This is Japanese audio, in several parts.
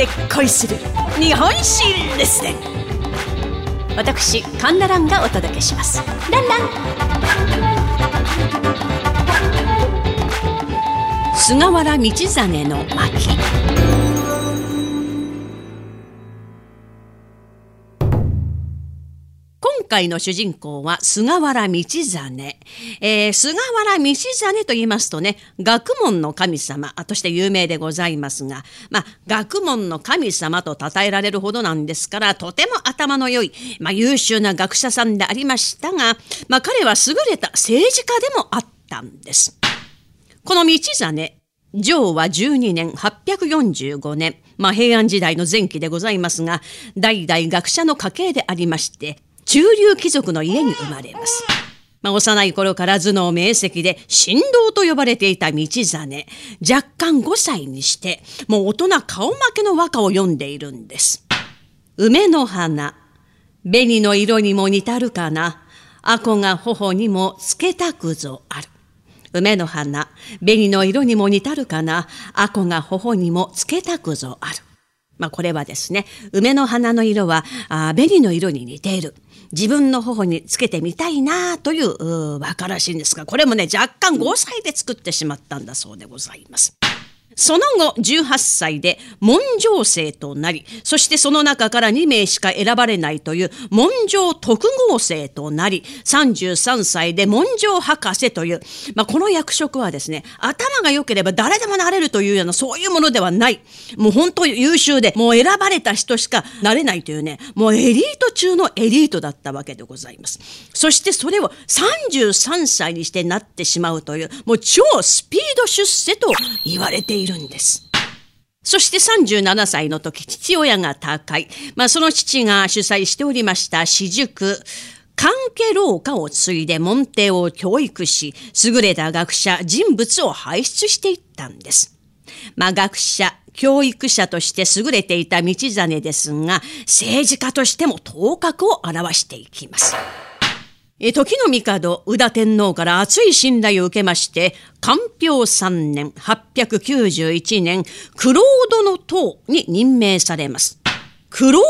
で恋する日本史レッスン私カンナランがお届けします。ランラン。菅原道真の巻。回の主人公は菅原道真。えー、菅原道真と言いますとね、学問の神様として有名でございますが、まあ、学問の神様と称えられるほどなんですから、とても頭の良い、まあ、優秀な学者さんでありましたが、まあ、彼は優れた政治家でもあったんです。この道真、上は12年845年、まあ、平安時代の前期でございますが、代々学者の家系でありまして、中流貴族の家に生まれます。まあ、幼い頃から頭脳明晰で神道と呼ばれていた道真。若干5歳にして、もう大人顔負けの和歌を読んでいるんです。梅の花、紅の色にも似たるかな。あこが頬にもつけたくぞある。梅の花、紅の色にも似たるかな。あこが頬にもつけたくぞある。まあ、これはですね、梅の花の色はあ紅の色に似ている。自分の頬につけてみたいなという和歌らしいんですが、これもね、若干5歳で作ってしまったんだそうでございます。その後18歳で文章生となり、そしてその中から2名しか選ばれないという文章特合生となり、33歳で文章博士という、まあ、この役職はですね、頭が良ければ誰でもなれるというようなそういうものではない。もう本当優秀で、もう選ばれた人しかなれないというね、もうエリート中のエリートだったわけでございます。そしてそれを33歳にしてなってしまうという、もう超スピード出世と言われているいるんです。そして37歳の時、父親が他界。まあ、その父が主催しておりました私塾、関係廊下を継いで門弟を教育し、優れた学者、人物を輩出していったんです。まあ、学者、教育者として優れていた道真ですが、政治家としても頭角を現していきます。時の帝、宇田天皇から熱い信頼を受けまして、官標3年、891年、クロードの塔に任命されます。クロー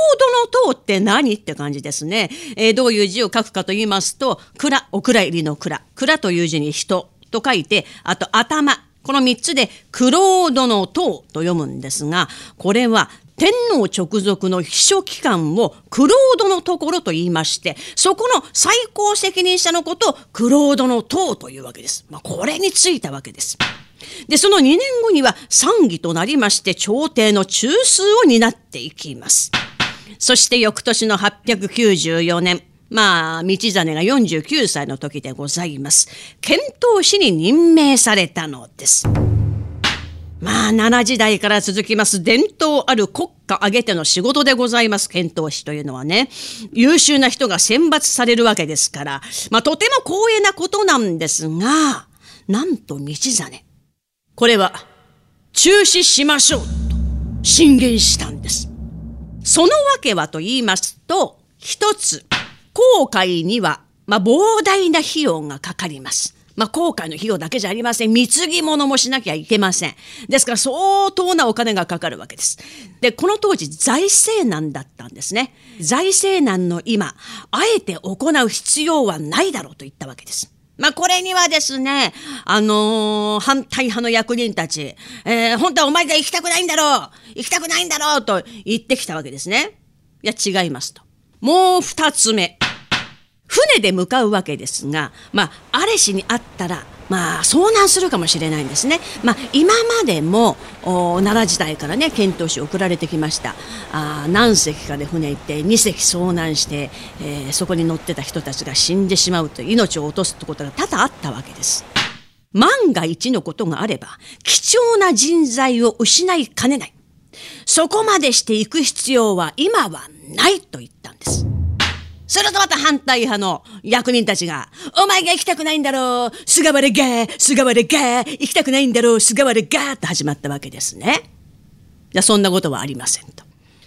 ドの塔って何って感じですね。えー、どういう字を書くかと言いますと、蔵、お蔵入りの蔵。蔵という字に人と書いて、あと頭。この3つで、クロードの塔と読むんですが、これは天皇直属の秘書機関をクロードのところと言いまして、そこの最高責任者のことをクロードの塔というわけです。まあ、これについたわけです。で、その2年後には参議となりまして、朝廷の中枢を担っていきます。そして翌年の894年、まあ、道真が49歳の時でございます。遣唐使に任命されたのです。まあ、奈良時代から続きます伝統ある国家挙げての仕事でございます、遣唐使というのはね。優秀な人が選抜されるわけですから、まあ、とても光栄なことなんですが、なんと道真。これは、中止しましょうと進言したんです。そのわけはと言いますと、一つ、航海には、まあ、膨大な費用がかかります。まあ、航海の費用だけじゃありません。貢ぎ物もしなきゃいけません。ですから相当なお金がかかるわけです。で、この当時財政難だったんですね。財政難の今、あえて行う必要はないだろうと言ったわけです。まあ、これにはですね、あのー、反対派の役人たち、えー、本当はお前が行きたくないんだろう行きたくないんだろうと言ってきたわけですね。いや、違いますと。もう二つ目。船で向かうわけですが、まあ、アレシにあったら、まあ、遭難するかもしれないんですね。まあ、今までも奈良時代からね遣唐使送られてきましたあ何隻かで船行って2隻遭難して、えー、そこに乗ってた人たちが死んでしまうと命を落とすってことが多々あったわけです。万が一のことがあれば貴重な人材を失いかねない。そこまでしていく必要は今はないと言った。するとまた反対派の役人たちが、お前が行きたくないんだろう菅原が菅原が行きたくないんだろう菅原がと始まったわけですね。いや、そんなことはありませんと。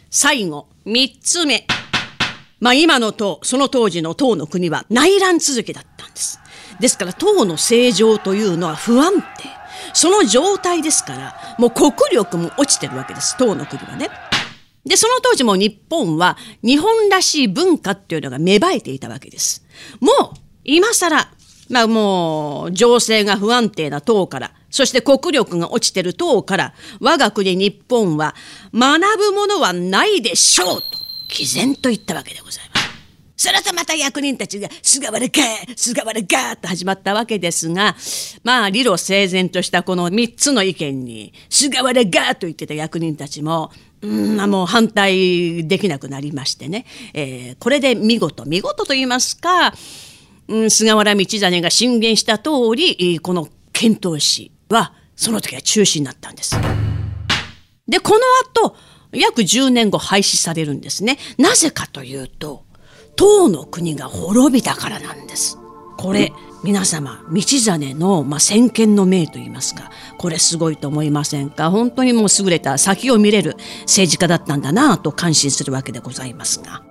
最後、三つ目。まあ今の党、その当時の党の国は内乱続きだったんです。ですから党の政情というのは不安定。その状態ですから、もう国力も落ちてるわけです、党の国はね。で、その当時も日本は日本らしい文化っていうのが芽生えていたわけです。もう、今更、まあもう、情勢が不安定な党から、そして国力が落ちてる党から、我が国日本は学ぶものはないでしょうと、毅然と言ったわけでございます。それとまた役人たちが、菅原か菅原かと始まったわけですが、まあ、理路整然としたこの3つの意見に、菅原がと言ってた役人たちも、うん、もう反対できなくなりましてね、えー、これで見事、見事と言いますか、うん、菅原道真が進言した通り、この遣唐使は、その時は中止になったんです。で、この後、約10年後廃止されるんですね。なぜかというと、唐の国が滅びたからなんです。これ、皆様、道真の、まあ、先見の明と言いますか、これすごいと思いませんか？本当にもう優れた先を見れる政治家だったんだなと感心するわけでございますが。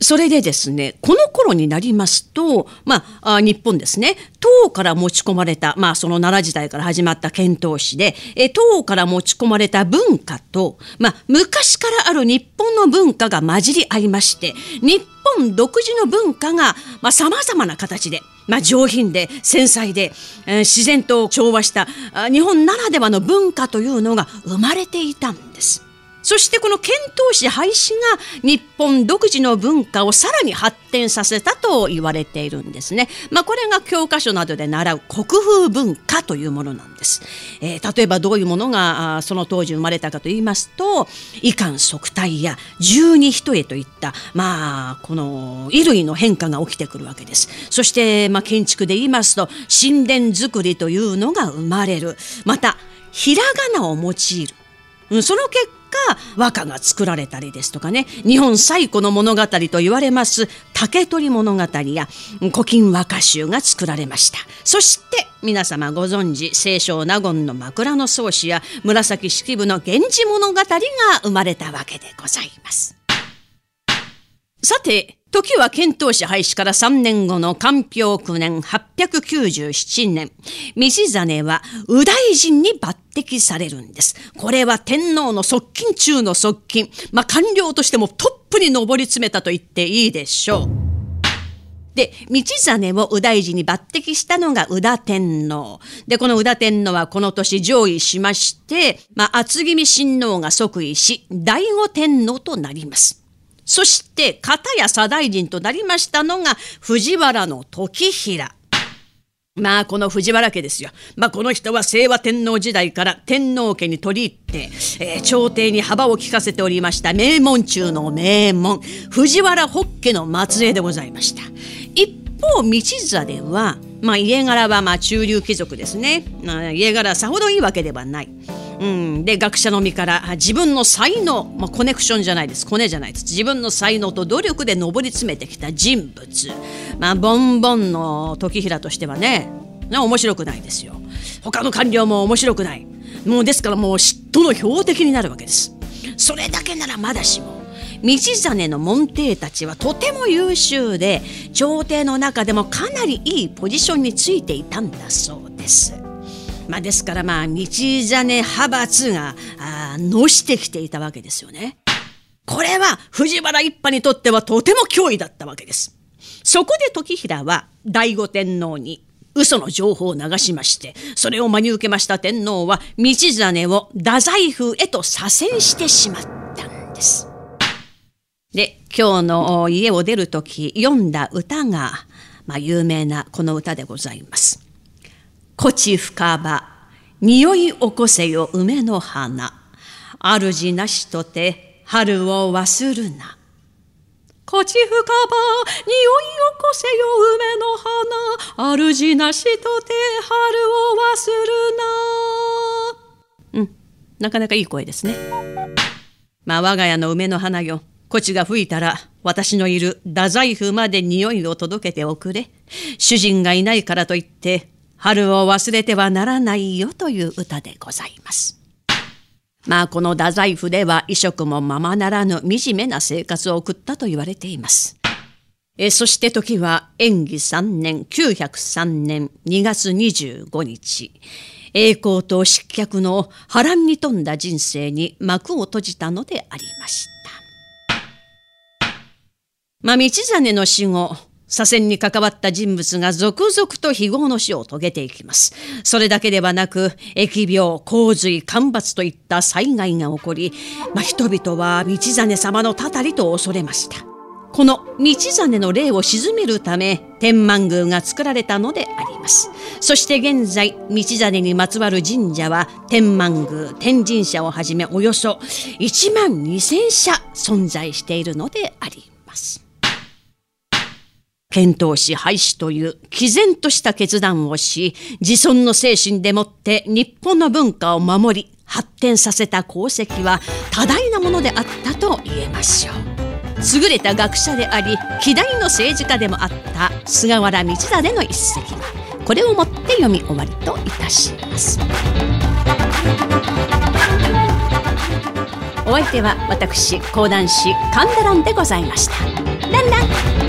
それでですね、この頃になりますと、まあ、日本ですね、唐から持ち込まれた、まあ、その奈良時代から始まった遣唐使で、え唐から持ち込まれた文化と、まあ、昔からある日本の文化が混じり合いまして、日本独自の文化が、まあ、様々な形で、まあ、上品で繊細で、えー、自然と調和した日本ならではの文化というのが生まれていたんです。そしてこの遣唐使廃止が日本独自の文化をさらに発展させたと言われているんですね。まあこれが教科書などで習う国風文化というものなんです。えー、例えばどういうものがその当時生まれたかと言いますと、遺憾即体や十二人へといったまあこの衣類の変化が起きてくるわけです。そしてまあ建築で言いますと神殿作りというのが生まれる。またひらがなを用いる。その結和歌が作られたりですとかね。日本最古の物語と言われます竹取物語や古今和歌集が作られました。そして皆様ご存知清少納言の枕草子や紫式部の源氏物語が生まれたわけでございます。さて時は遣唐使廃止から3年後の官票9年897年、道真は右大臣に抜擢されるんです。これは天皇の側近中の側近、まあ、官僚としてもトップに上り詰めたと言っていいでしょう。で、道真を右大臣に抜擢したのが宇田天皇。で、この宇田天皇はこの年上位しまして、まあ、厚君親王が即位し、醍醐天皇となります。そして片や左大臣となりましたのが藤原の時平。まあこの藤原家ですよ。まあこの人は清和天皇時代から天皇家に取り入って、えー、朝廷に幅を利かせておりました名門中の名門藤原北家の末裔でございました。一方道真は、まあ、家柄はまあ中流貴族ですね。まあ、家柄はさほどいいわけではない。うん、で学者の身から自分の才能、まあ、コネクションじゃないです。コネじゃないです。自分の才能と努力で上り詰めてきた人物。まあボンボンの時平としてはね面白くないですよ。他の官僚も面白くない。もうですからもう嫉妬の標的になるわけです。それだけならまだしも道真の門弟たちはとても優秀で朝廷の中でもかなりいいポジションについていたんだそうです。まあ、ですからまあ道真派閥があのしてきていたわけですよね。これは藤原一派にとってはとても脅威だったわけです。そこで時平は醍醐天皇に嘘の情報を流しまして、それを真に受けました天皇は道真を太宰府へと左遷してしまったんです。で、今日の家を出る時読んだ歌が、まあ、有名なこの歌でございます。こち深場、匂い起こせよ梅の花。主なしとて春を忘るな。こち深場、匂い起こせよ梅の花。主なしとて春を忘るな。うん、なかなかいい声ですね。まあ我が家の梅の花よ。こちが吹いたら私のいる太宰府まで匂いを届けておくれ。主人がいないからといって春を忘れてはならないよという歌でございます。まあこの太宰府では衣食もままならぬ惨めな生活を送ったと言われています。えそして時は延義3年903年2月25日栄光と失脚の波乱に富んだ人生に幕を閉じたのでありました。まあ、道真の死後左遷に関わった人物が続々と非業の死を遂げていきます。それだけではなく、疫病、洪水、干ばつといった災害が起こり、まあ、人々は道真様のたたりと恐れました。この道真の霊を鎮めるため、天満宮が作られたのであります。そして現在、道真にまつわる神社は、天満宮、天神社をはじめおよそ1万2000社存在しているのであります。遣唐使廃止という毅然とした決断をし、自尊の精神でもって日本の文化を守り、発展させた功績は多大なものであったと言えましょう。優れた学者であり、希代の政治家でもあった菅原道真の一席。これをもって読み終わりといたします。お相手は私講談師神田蘭でございました。ランラン